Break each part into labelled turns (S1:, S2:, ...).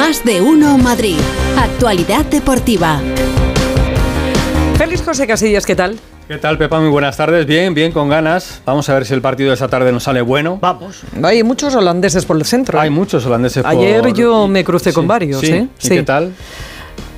S1: Más de uno Madrid. Actualidad deportiva.
S2: Félix José Casillas, ¿qué tal?
S3: ¿Qué tal, Pepa? Muy buenas tardes. Bien, bien, con ganas. Vamos a ver si el partido de esta tarde nos sale bueno.
S4: Vamos.
S2: Hay muchos holandeses por el centro.
S3: Hay muchos holandeses
S2: Ayer
S3: por...
S2: yo me crucé con varios,
S3: sí.
S2: ¿eh?
S3: ¿Y qué tal?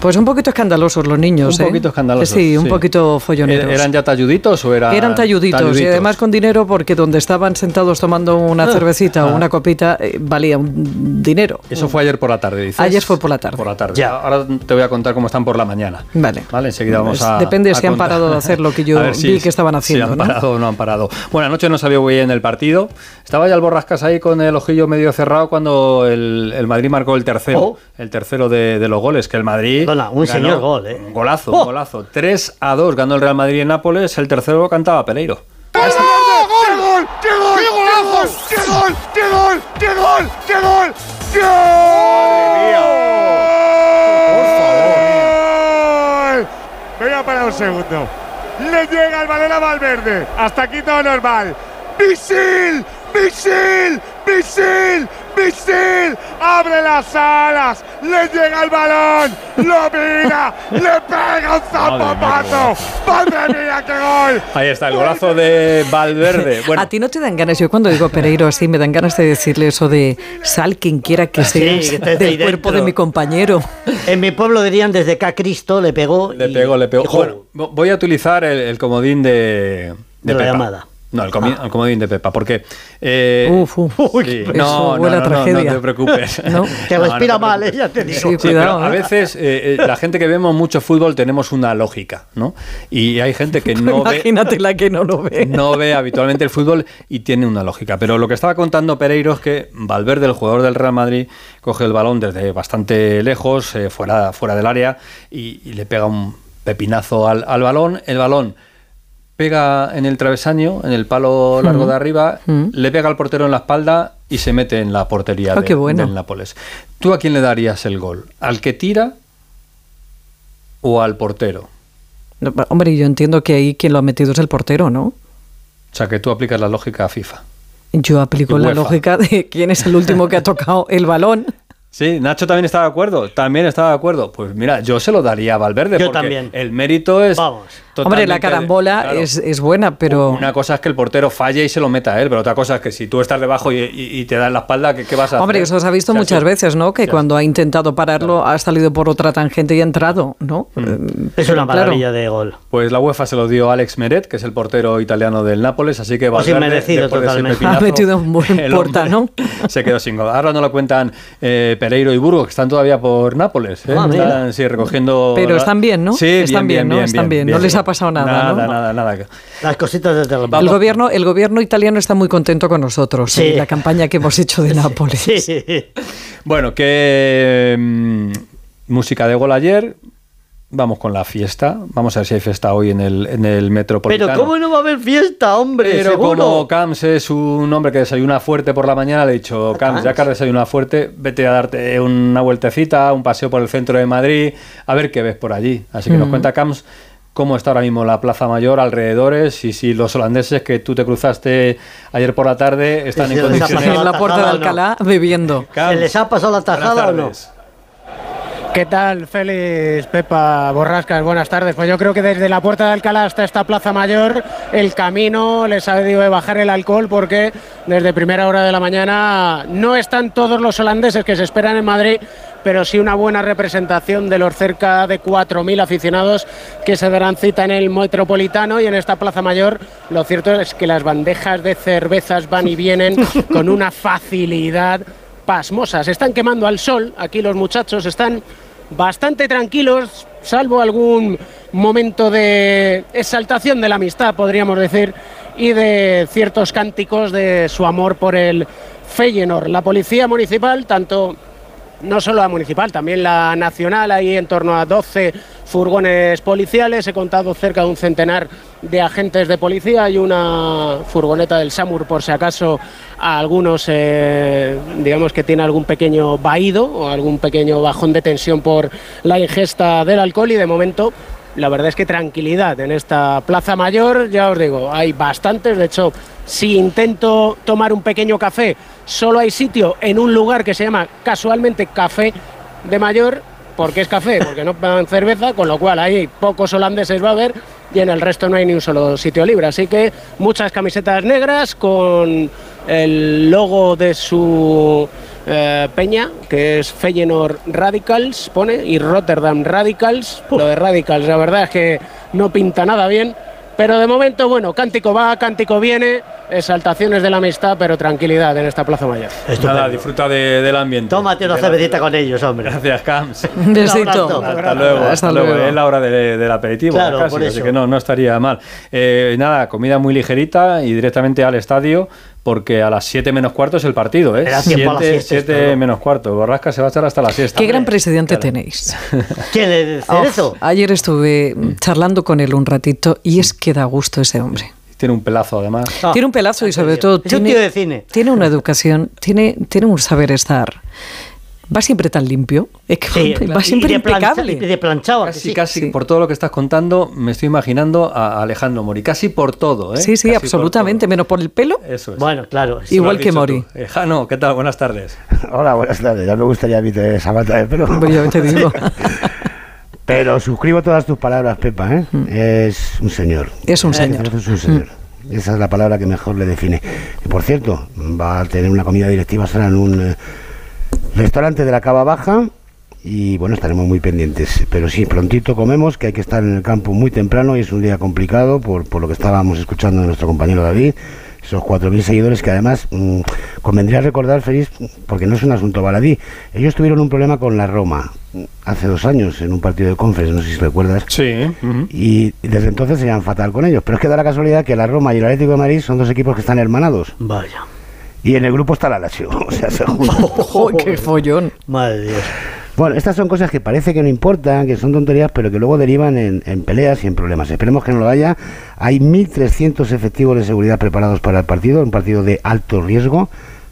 S2: Pues un poquito escandalosos los niños,
S3: Un
S2: ¿eh?
S3: poquito escandalosos.
S2: Sí, un poquito folloneros.
S3: ¿Eran ya talluditos o eran
S2: Eran talluditos, y además con dinero porque donde estaban sentados tomando una
S3: Ah,
S2: cervecita
S3: ah.
S2: o una copita eh, valía un dinero.
S3: Eso fue ayer por la tarde, dices.
S2: Ayer fue por la tarde.
S3: Por la tarde.
S4: Ya.
S3: Ahora te voy a contar cómo están por la mañana.
S2: Vale.
S3: Vale, enseguida vamos
S2: Pues
S3: a.
S2: depende
S3: a
S2: si han parado de hacer lo que yo
S3: ver
S2: vi que estaban haciendo,
S3: Si han
S2: ¿no?
S3: parado o no han parado. Bueno, anoche no salió muy bien el partido. Estaba ya el Borrascas ahí con el ojillo medio cerrado cuando el, el Madrid marcó el tercero.
S4: Oh.
S3: El tercero de, de los goles. Que el Madrid.
S4: Perdona, un
S3: ganó.
S4: señor gol, ¿eh?
S3: Un golazo,
S4: Oh.
S3: un golazo. 3 a 2 ganó el Real Madrid en Nápoles. El tercero cantaba Pereiro.
S5: ¡Qué gol! ¡Qué gol! ¡Qué golazo! ¡Qué gol! ¡Qué gol! ¡Qué gol! ¡Qué gol! ¡Gol! Me voy a parar un segundo. Le llega el balón a Valverde. Hasta aquí todo normal. ¡Misil! ¡Misil! ¡Misil! ¡Misil! ¡Abre las alas! ¡Le llega el balón! ¡Lo mira! ¡Le pega un zapapazo! ¡Madre mía, qué gol!
S3: Ahí está, el golazo de Valverde. Bueno,
S2: A ti no te dan ganas, yo cuando digo Pereiro así me dan ganas de decirle eso de sal quien quiera que
S4: Sí,
S2: seas
S4: que estés
S2: del cuerpo
S4: dentro.
S2: de mi compañero.
S4: En mi pueblo dirían desde que a Cristo le pegó.
S3: Le
S4: y-
S3: pegó, le pegó.
S4: y
S3: Bueno, vo- voy a utilizar el, el comodín de,
S4: De la
S3: Pepa.
S4: llamada.
S3: No, el, comi- el comodín de Pepa, porque... eh,
S2: Uf, uf.
S3: sí,
S2: Eso
S3: no, no, no, no, no
S2: tragedia.
S3: te preocupes.
S2: No.
S4: Que
S3: No, no
S4: respira mal, ¿eh? Ya te digo.
S2: Sí,
S3: Sí,
S2: Cuidado,
S3: pero a
S2: ¿eh?
S3: veces eh, eh, la gente que vemos mucho fútbol tenemos una lógica, ¿no? Y hay gente que no ve,
S2: Imagínate la que no lo ve.
S3: no ve habitualmente el fútbol y tiene una lógica. Pero lo que estaba contando Pereiro es que Valverde, el jugador del Real Madrid, coge el balón desde bastante lejos, eh, fuera, fuera del área, y, y le pega un pepinazo al, al balón. El balón pega en el travesaño, en el palo largo de arriba,
S2: Mm.
S3: le pega al portero en la espalda y se mete en la portería
S2: Ah,
S3: de-
S2: qué bueno.
S3: del Nápoles. ¿Tú a quién le darías el gol? ¿Al que tira o al portero?
S2: No, hombre, yo entiendo que ahí quien lo ha metido es el portero, ¿no?
S3: O sea, que tú aplicas la lógica a FIFA.
S2: Yo aplico la lógica de quién es el último que ha tocado el balón.
S3: Sí, Nacho también está de acuerdo. También está de acuerdo. Pues mira, yo se lo daría a Valverde.
S4: Yo
S3: porque
S4: también.
S3: El mérito es.
S4: Vamos.
S2: Hombre, la carambola
S3: claro.
S2: es, es buena, pero...
S3: Una cosa es que el portero falle y se lo meta a él, pero otra cosa es que si tú estás debajo y, y- y te da en la espalda, ¿qué, qué vas a
S2: Hombre,
S3: hacer?
S2: eso se ha visto muchas
S3: sí.
S2: veces, ¿no? Que
S3: Ya.
S2: cuando ha intentado pararlo ha salido por otra tangente y ha entrado, ¿no?
S3: Mm.
S2: Eh,
S4: Es una
S2: claro.
S4: maravilla de gol.
S3: Pues la UEFA se lo dio a Alex Meret, que es el portero italiano del Nápoles, así que
S4: Pues
S3: Valverde,
S4: totalmente.
S3: pepinazo,
S2: Ha metido un buen porta,
S3: hombre Se quedó sin gol. Ahora no lo cuentan eh, Pereiro y Burgos, que están todavía por Nápoles. ¿eh?
S4: Ah,
S3: están sí, recogiendo...
S2: Pero están bien, ¿no?
S3: Sí,
S2: Están bien, ¿no? Están bien. No les ha pasado nada,
S3: Nada,
S2: ¿no?
S3: nada, nada.
S4: Las cositas desde el
S2: gobierno, el gobierno italiano está muy contento con nosotros
S4: Sí.
S2: en la campaña que hemos hecho de Nápoles.
S4: Sí, sí, sí.
S3: Bueno, que mm, música de gol ayer. Vamos con la fiesta. Vamos a ver si hay fiesta hoy en el, en el Metropolitano.
S4: Pero ¿cómo no va a haber fiesta, hombre?
S3: Pero
S4: Seguro.
S3: como Camps es un hombre que desayuna fuerte por la mañana, le he dicho, Camps, ya que has desayunado fuerte, vete a darte una vueltecita, un paseo por el centro de Madrid, a ver qué ves por allí. Así que nos cuenta Camps cómo está ahora mismo la Plaza Mayor, alrededores, y si los holandeses que tú te cruzaste ayer por la tarde están
S4: Sí,
S3: en condiciones...
S2: en la puerta de
S4: o no?
S2: Alcalá bebiendo.
S4: ¿Se les ha pasado la tajada o no?
S6: ¿Qué tal, Félix, Pepa, Borrascas? Buenas tardes. Pues yo creo que desde la Puerta de Alcalá hasta esta Plaza Mayor, el camino les ha debido de bajar el alcohol porque desde primera hora de la mañana no están todos los holandeses que se esperan en Madrid, pero sí una buena representación de los cerca de 4.000 aficionados que se darán cita en el Metropolitano y en esta Plaza Mayor. Lo cierto es que las bandejas de cervezas van y vienen con una facilidad pasmosa. Se están quemando al sol, aquí los muchachos están bastante tranquilos, salvo algún momento de exaltación de la amistad, podríamos decir, y de ciertos cánticos de su amor por el Feyenoord. La policía municipal, tanto no solo la municipal, también la nacional, hay en torno a 12 furgones policiales, he contado cerca de un centenar de agentes de policía y una furgoneta del SAMUR por si acaso a algunos, eh, digamos que tiene algún pequeño vaído o algún pequeño bajón de tensión por la ingesta del alcohol. Y de momento la verdad es que tranquilidad en esta Plaza Mayor, ya os digo, hay bastantes, de hecho, si intento tomar un pequeño café, solo hay sitio en un lugar que se llama casualmente Café de mayor porque es café, porque no dan cerveza, con lo cual ahí pocos holandeses va a haber y en el resto no hay ni un solo sitio libre. Así que muchas camisetas negras con el logo de su eh, peña, que es Feyenoord Radicals, pone, y Rotterdam Radicals. Lo de Radicals, la verdad es que no pinta nada bien. Pero de momento, bueno, cántico va, cántico viene, exaltaciones de la amistad, pero tranquilidad en esta Plaza Mayor.
S3: Nada, disfruta de- del ambiente.
S4: Tómate una cervecita con ellos, hombre.
S3: Gracias, Cams.
S2: Un besito.
S3: Hasta luego,
S2: Hasta
S3: luego. Es la hora de- del aperitivo,
S4: Claro,
S3: casi,
S4: por
S3: así
S4: eso.
S3: que no, no estaría mal. Eh, nada, comida muy ligerita y directamente al estadio, porque a las 7 menos cuarto es el partido, ¿eh?
S4: Era tiempo a la
S3: 7
S4: siesta esto,
S3: 7
S4: ¿no?
S3: menos cuarto. Borrasca se va a echar hasta la siesta.
S2: Qué gran presidente
S3: claro.
S2: tenéis.
S4: ¿Quién es Cerezo?
S2: Oh, ayer estuve charlando con él un ratito y es que da gusto ese hombre.
S3: Tiene un pelazo, además.
S4: Ah,
S2: tiene un pelazo y sobre
S4: es
S2: todo
S4: un
S2: tiene,
S4: tío de cine.
S2: tiene una educación, tiene, tiene un saber estar. Va siempre tan limpio, es que
S4: Sí,
S2: va
S4: y
S2: siempre
S4: de plancha-
S2: impecable.
S4: y de planchado. ¿a que
S3: Casi,
S4: sí?
S3: casi,
S2: Sí.
S3: por todo lo que estás contando, me estoy imaginando a Alejandro Mori. Casi por todo, ¿eh?
S2: Sí, sí,
S3: Casi
S2: absolutamente, menos por el pelo.
S3: Eso es.
S4: Bueno, claro.
S2: Igual que Mori.
S3: Eh, Jano, ¿qué tal? Buenas tardes.
S7: Hola, buenas tardes. Ya me gustaría a mí tener esa mata de pelo.
S2: Pues yo te digo,
S7: Pero suscribo todas tus palabras, Pepa. ¿eh? Es un señor.
S2: Es un señor.
S7: Es un señor. Esa es la palabra que mejor le define. Y por cierto, va a tener una comida directiva será en un eh, restaurante de la Cava Baja. Y bueno, estaremos muy pendientes. Pero sí, prontito comemos, que hay que estar en el campo muy temprano y es un día complicado por, por lo que estábamos escuchando de nuestro compañero David. Esos 4.000 seguidores que además mm, convendría recordar, Feliz, porque no es un asunto baladí. Ellos tuvieron un problema con la Roma mm, hace dos años en un partido de Conference, no sé si recuerdas.
S3: Sí.
S7: Y desde entonces se llevan fatal con ellos. Pero es que da la casualidad que la Roma y el Atlético de Madrid son dos equipos que están hermanados.
S4: Vaya.
S7: Y en el grupo está la Lazio. O sea, se.
S2: ¡Joder, qué follón!
S4: Madre de Dios.
S7: Bueno, estas son cosas que parece que no importan, que son tonterías, pero que luego derivan en, en peleas y en problemas. Esperemos que no lo haya. Hay 1.300 efectivos de seguridad preparados para el partido, un partido de alto riesgo,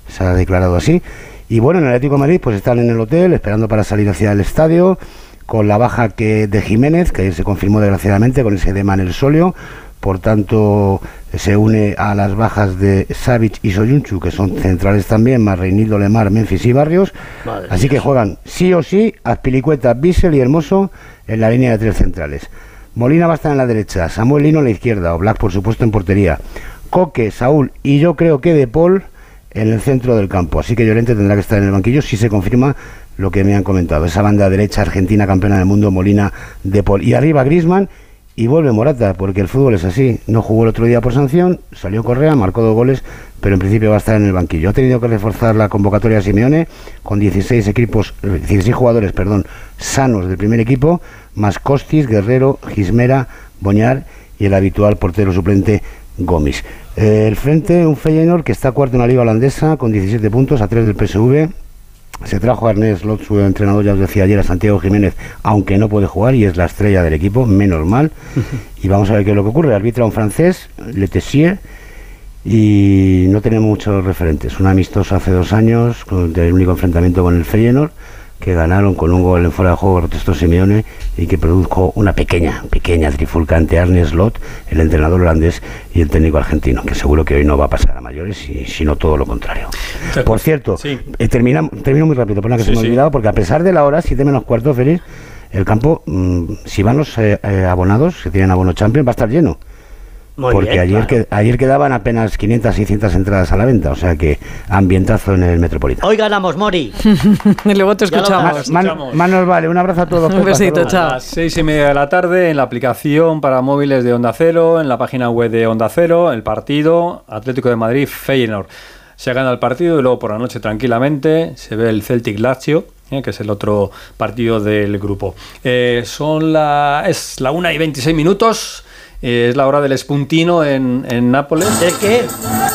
S7: se ha declarado así. Y bueno, en el Atlético de Madrid pues están en el hotel esperando para salir hacia el estadio, con la baja que de Jiménez, que se confirmó desgraciadamente con ese edema en el solio. Por tanto, se une a las bajas de Savic y Soyunchu, que son centrales también, más Reinildo Lemar, Memphis y Barrios.
S4: Madre
S7: Así que juegan sí o sí Azpilicueta, Bissell y Hermoso en la línea de tres centrales. Molina va a estar en la derecha, Samuel Lino en la izquierda, o Black por supuesto en portería. Coque, Saúl y yo creo que De Paul en el centro del campo. Así que Llorente tendrá que estar en el banquillo si se confirma lo que me han comentado. Esa banda derecha argentina campeona del mundo, Molina, De Paul. Y arriba Grisman y vuelve Morata, porque el fútbol es así. No jugó el otro día por sanción, salió Correa, marcó dos goles, pero en principio va a estar en el banquillo. Ha tenido que reforzar la convocatoria de Simeone con 16 equipos, eh, 16 jugadores, perdón, sanos del primer equipo, más Costis, Guerrero, Gismera, Boñar y el habitual portero suplente Gomis. Eh, el frente, un Feyenoord que está cuarto en la liga holandesa con 17 puntos a 3 del PSV. Se trajo a Ernest Lot, su entrenador, ya os decía ayer, a Santiago Jiménez, aunque no puede jugar y es la estrella del equipo, menos mal. y vamos a ver qué es lo que ocurre. Arbitra un francés, Letessier, y no tenemos muchos referentes. Un amistoso hace dos años, con el único enfrentamiento con el Feyenoord, que ganaron con un gol en fuera de juego protestó Simeone y que produjo una pequeña, pequeña trifulca ante Arne Slot, el entrenador holandés y el técnico argentino, que seguro que hoy no va a pasar a mayores, y, sino todo lo contrario. Por cierto,
S3: Sí.
S7: eh, termina- termino muy rápido, perdona que
S3: Sí,
S7: se me ha
S3: sí.
S7: olvidado, porque a pesar de la hora, 7 menos cuarto, Félix, el campo, mm, si van los eh, eh, abonados, que tienen abono Champions, va a estar lleno.
S4: Muy
S7: porque
S4: bien,
S7: ayer,
S4: claro.
S7: que, ayer quedaban apenas 500, 600 entradas a la venta, o sea que ambientazo en el Metropolitano.
S4: Hoy ganamos, Mori.
S2: Y luego te escuchamos.
S7: Man-
S3: escuchamos.
S7: Manos vale, un abrazo a todos.
S2: Un
S7: hasta
S2: besito, chao.
S3: A las seis y media de la tarde en la aplicación para móviles de Onda Cero, en la página web de Onda Cero, el partido Atlético de Madrid Feyenoord. Se gana el partido y luego por la noche tranquilamente se ve el Celtic Lazio, eh, que es el otro partido del grupo. Eh, son la es la 1 y 26 minutos. Eh, es la hora del espuntino en, en Nápoles.
S4: ¿El qué?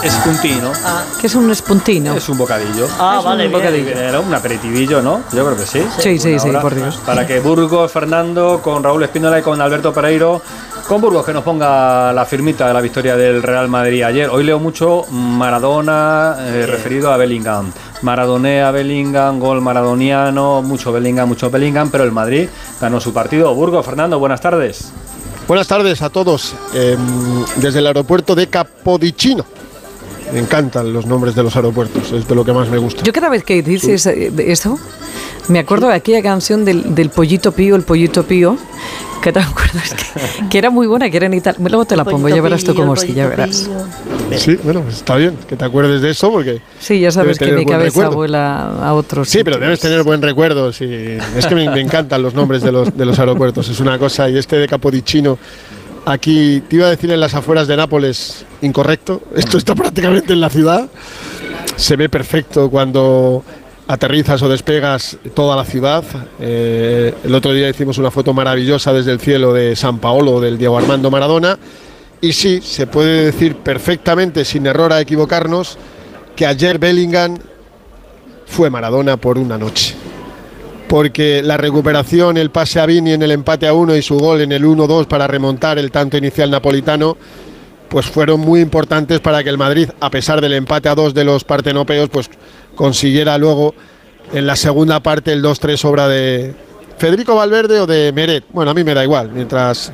S3: Espuntino.
S2: Que es un espuntino.
S3: Es un bocadillo.
S4: Ah,
S3: Es
S4: vale,
S3: un
S4: bien.
S3: bocadillo. Era un aperitivillo, ¿no? Yo creo que sí.
S2: Sí, sí, sí, por Dios.
S3: Para que Burgos, Fernando, con Raúl Espínola y con Alberto Pereiro, con Burgos que nos ponga la firmita de la victoria del Real Madrid ayer. Hoy leo mucho Maradona eh, referido a Bellingham. Maradonea, Bellingham, gol maradoniano, mucho Bellingham, mucho Bellingham, pero el Madrid ganó su partido. Burgos, Fernando, buenas tardes.
S8: Buenas tardes a todos em, desde el aeropuerto de Capodichino. Me encantan los nombres de los aeropuertos, es de lo que más me gusta.
S2: Yo cada vez que dices de esto, me acuerdo de aquella canción del, del pollito pío, el pollito pío, que te acuerdas que, que era muy buena, que era en Italia. Luego te la pongo, ya verás tú cómo sí, ya verás.
S8: Sí, bueno, está bien que te acuerdes de eso porque...
S2: Sí, ya sabes que mi cabeza
S8: recuerdo.
S2: vuela a otros.
S8: Sí, pero debes tener buen recuerdo. sí. Es que me, me encantan los nombres de los, de los aeropuertos. Es una cosa. Y este de Capodichino, aquí te iba a decir en las afueras de Nápoles, incorrecto. Esto está prácticamente en la ciudad. Se ve perfecto cuando aterrizas o despegas toda la ciudad. Eh, el otro día hicimos una foto maravillosa desde el cielo de San Paolo, del Diego Armando Maradona. Y sí, se puede decir perfectamente, sin error a equivocarnos, que ayer Bellingham fue Maradona por una noche. Porque la recuperación, el pase a Vini en el empate a uno y su gol en el 1-2 para remontar el tanto inicial napolitano, pues fueron muy importantes para que el Madrid, a pesar del empate a dos de los partenopeos, pues consiguiera luego en la segunda parte el 2-3 obra de Federico Valverde o de Meret. Bueno, a mí me da igual, mientras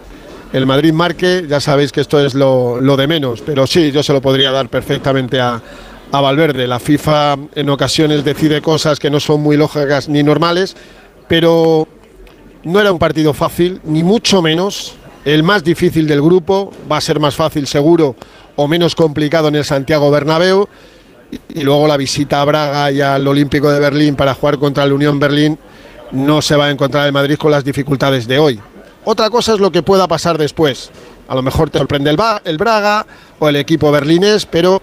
S8: el Madrid marque, ya sabéis que esto es lo, lo de menos, pero sí, yo se lo podría dar perfectamente a, a Valverde. La FIFA en ocasiones decide cosas que no son muy lógicas ni normales, pero no era un partido fácil, ni mucho menos. El más difícil del grupo va a ser más fácil seguro o menos complicado en el Santiago Bernabéu. Y, luego la visita a Braga y al Olímpico de Berlín para jugar contra el Unión Berlín no se va a encontrar el Madrid con las dificultades de hoy. Otra cosa es lo que pueda pasar después. A lo mejor te sorprende el, el Braga o el equipo berlinés, pero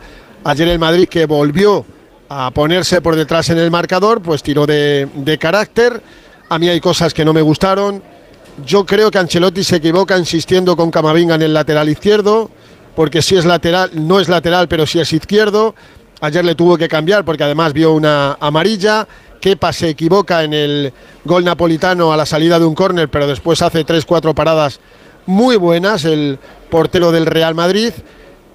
S8: ayer el Madrid que volvió a ponerse por detrás en el marcador, pues tiró de, carácter. A mí hay cosas que no me gustaron. Yo creo que Ancelotti se equivoca insistiendo con Camavinga en el lateral izquierdo, porque si es lateral, no es lateral, pero sí es izquierdo. Ayer le tuvo que cambiar porque además vio una amarilla. Kepa se equivoca en el gol napolitano a la salida de un córner, pero después hace 3-4 paradas muy buenas el portero del Real Madrid.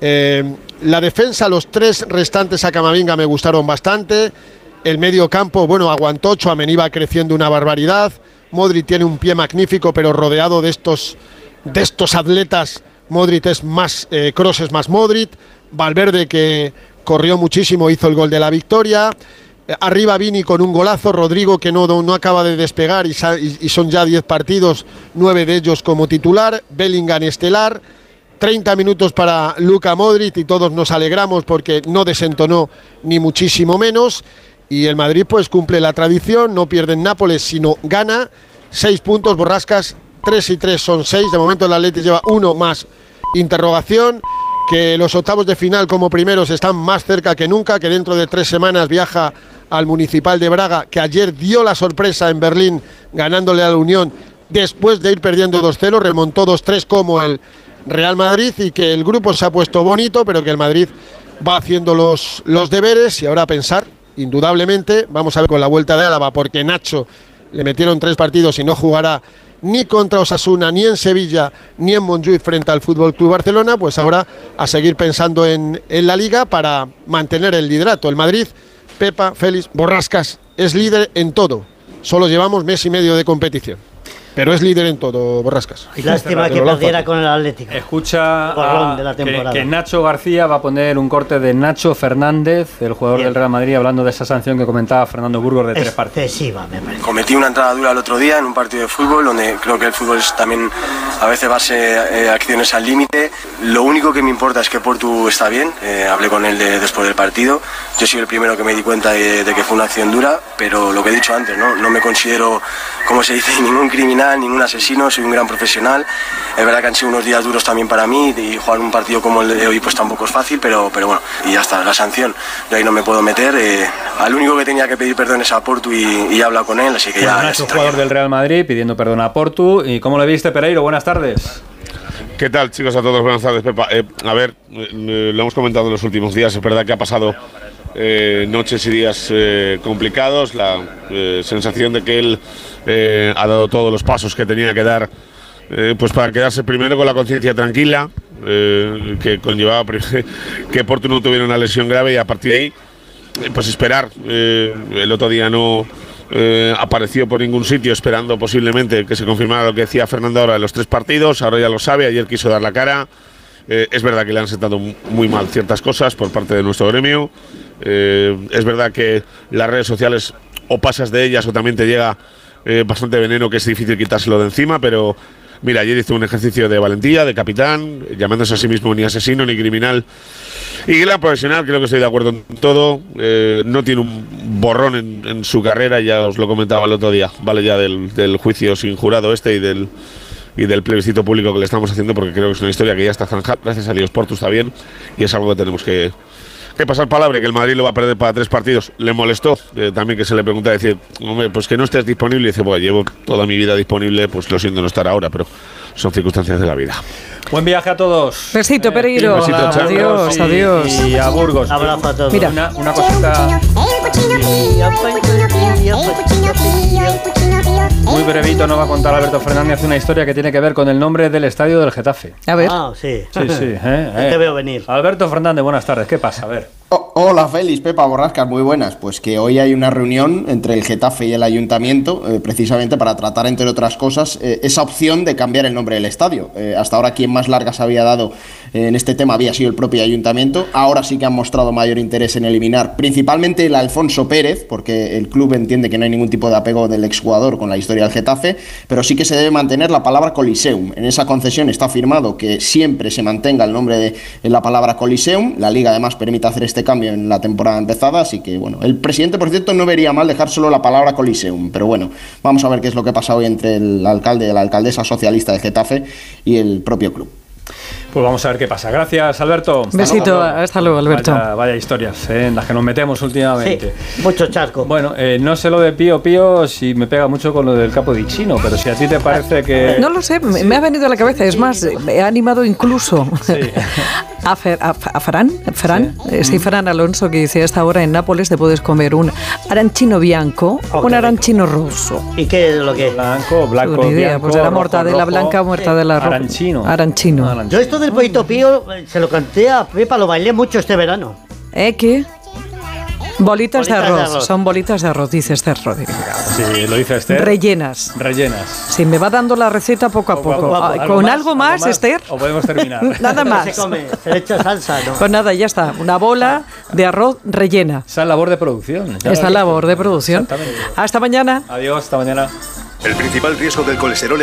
S8: Eh, la defensa, los tres restantes a Camavinga me gustaron bastante. El medio campo, bueno, aguantó, Chouameni va creciendo una barbaridad. Modric tiene un pie magnífico, pero rodeado de estos, de estos atletas, Modric es más, eh, Kroos es más Modric. Valverde que corrió muchísimo, hizo el gol de la victoria. Eh, Arriba Vini con un golazo, Rodrigo que no, no acaba de despegar y son ya 10 partidos, 9 de ellos como titular, Bellingham estelar, 30 minutos para Luka Modric y todos nos alegramos porque no desentonó ni muchísimo menos. Y el Madrid pues cumple la tradición, no pierde en Nápoles sino gana, 6 puntos, Borrascas, 3 y 3 son 6, de momento el Atlético lleva uno más interrogación, que los octavos de final como primeros están más cerca que nunca, que dentro de tres semanas viaja al Municipal de Braga, que ayer dio la sorpresa en Berlín ganándole a la Unión después de ir perdiendo 2-0, remontó 2-3 como el Real Madrid y que el grupo se ha puesto bonito, pero que el Madrid va haciendo los, los deberes y ahora a pensar, indudablemente, vamos a ver con la vuelta de Álava, porque Nacho le metieron tres partidos y no jugará ni contra Osasuna, ni en Sevilla, ni en Montjuic frente al Fútbol Club Barcelona, pues ahora a seguir pensando en, en la liga para mantener el liderato. El Madrid, Pepa, Félix, Borrascas, es líder en todo. Solo llevamos mes y medio de competición. Pero es líder en todo, Borrascas.
S4: Lástima que perdiera con el Atlético.
S3: Escucha a-
S4: de la
S3: que,
S4: temporada.
S3: que Nacho García va a poner un corte de Nacho Fernández, el jugador
S4: Bien.
S3: del Real Madrid, hablando de esa sanción que comentaba Fernando Burgos de tres partidos.
S4: Excesiva, me parece.
S9: Cometí una entrada dura el otro día en un partido de fútbol donde creo que el fútbol es también a veces base eh, acciones al límite. Lo único que me importa es que Portu está bien. eh, hablé con él de- después del partido. Yo soy el primero que me di cuenta de, de que fue una acción dura, pero lo que he dicho antes, no, no me considero, como se dice, ningún criminal, ningún asesino. Soy un gran profesional. Es verdad que han sido unos días duros también para mí y jugar un partido como el de hoy pues tampoco es fácil, pero, pero bueno, y ya está, la sanción. Yo ahí no me puedo meter. eh, al único que tenía que pedir perdón es a Portu y, y he hablado con él, así que ya, ya
S3: Nacho,
S9: está
S3: jugador del Real Madrid, pidiendo perdón a Portu. ¿Y cómo le viste, Pereiro? Buenas tardes.
S10: ¿Qué tal, chicos? A todos, buenas tardes, Pepa. Eh, a ver, eh, eh, lo hemos comentado en los últimos días. Es verdad que ha pasado noches y días complicados. La sensación de que él ha dado todos los pasos que tenía que dar pues para quedarse primero con la conciencia tranquila, que conllevaba que Porto no tuviera una lesión grave y a partir de ahí, pues esperar. El otro día no eh, apareció por ningún sitio, esperando posiblemente que se confirmara lo que decía Fernando ahora de los tres partidos. Ahora ya lo sabe, ayer quiso dar la cara Eh, es verdad que le han sentado muy mal ciertas cosas por parte de nuestro gremio. Eh, es verdad que las redes sociales o pasas de ellas o también te llega bastante veneno que es difícil quitárselo de encima, pero mira, ayer hizo un ejercicio de valentía, de capitán, llamándose a sí mismo ni asesino ni criminal. Y gran profesional, creo que estoy de acuerdo en todo. Eh, no tiene un borrón en, su carrera, ya os lo comentaba el otro día, vale ya del, juicio sin jurado este y del plebiscito público que le estamos haciendo, porque creo que es una historia que ya está zanjada, gracias a Dios Portu está bien, y es algo que tenemos que, que pasar palabra, que el Madrid lo va a perder para tres partidos. Le molestó eh, también que se le pregunta, decir, hombre, pues que no estés disponible, y dice, bueno, llevo toda mi vida disponible, pues lo siento no estar ahora, pero son circunstancias de la vida.
S3: Buen viaje a todos.
S2: Besito,
S3: Eh,
S2: Pereiro.
S3: besito, chao.
S2: Adiós,
S3: Y-
S2: adiós.
S3: Y a Burgos.
S4: Abrazo a todos.
S2: Mira.
S3: Una, una cosita muy brevito nos va a contar Alberto Fernández una historia que tiene que ver con el nombre del estadio del Getafe.
S2: A ver.
S4: Ah, sí.
S3: Sí, sí. eh,
S4: Ya
S3: eh.
S4: te veo venir.
S3: Alberto Fernández, buenas tardes. ¿Qué pasa? A ver.
S11: Oh, hola Félix, Pepa Borrascas, muy buenas. Pues que hoy hay una reunión entre el Getafe y el Ayuntamiento, eh, precisamente para tratar, entre otras cosas, eh, esa opción de cambiar el nombre del estadio. Eh, hasta ahora quien más largas había dado en este tema había sido el propio Ayuntamiento. Ahora sí que han mostrado mayor interés en eliminar, principalmente el Alfonso Pérez, porque el club entiende que no hay ningún tipo de apego del exjugador con la historia del Getafe, pero sí que se debe mantener la palabra Coliseum. En esa concesión está firmado que siempre se mantenga el nombre de la palabra Coliseum. La liga además permite hacer este cambio en la temporada empezada, así que bueno, el presidente por cierto no vería mal dejar solo la palabra Coliseum, pero bueno, vamos a ver qué es lo que pasa hoy entre el alcalde y la alcaldesa socialista de Getafe y el propio club.
S3: Pues vamos a ver qué pasa. Gracias, Alberto. Hasta
S2: Besito,
S3: luego.
S2: hasta luego, Alberto.
S3: Vaya, vaya historias eh, en las que nos metemos últimamente.
S4: Mucho chasco.
S3: Bueno, eh, no sé lo de Pío Pío si me pega mucho con lo del capo de chino, pero si a ti te parece que...
S2: No lo sé, me, me ha venido a la cabeza. Es más, me ha animado incluso a, Fer- a, a Fran, Fran, eh, sí, Fran Alonso, que dice: a esta hora en Nápoles te puedes comer un arancino bianco un arancino rosso.
S4: ¿Y qué es lo que es?
S3: Blanco, blanco,
S2: Ni idea,
S3: bianco,
S2: pues era mortadela blanca o mortadela roja.
S3: Arancino.
S2: Arancino.
S4: Yo esto del pollito pío se lo canté a Pepa, lo bailé mucho este verano.
S2: ¿Eh? ¿Qué? Bolitas, de,
S4: Bolitas de
S2: arroz.
S4: arroz.
S2: Son bolitas de arroz, dice Esther Rodríguez.
S3: Sí, lo dice Esther.
S2: Rellenas.
S3: Rellenas.
S2: Sí, me va dando la receta poco a poco.
S3: Poco a poco.
S2: ¿Con algo más, Esther?
S3: ¿O podemos terminar?
S2: Nada más.
S4: Se come, se le echa salsa, ¿no?
S2: Pues nada, ya está. Una bola de arroz rellena.
S3: Esa es labor de producción. lo
S2: labor de producción. Hasta mañana.
S3: Adiós, hasta mañana.
S12: El principal riesgo del colesterol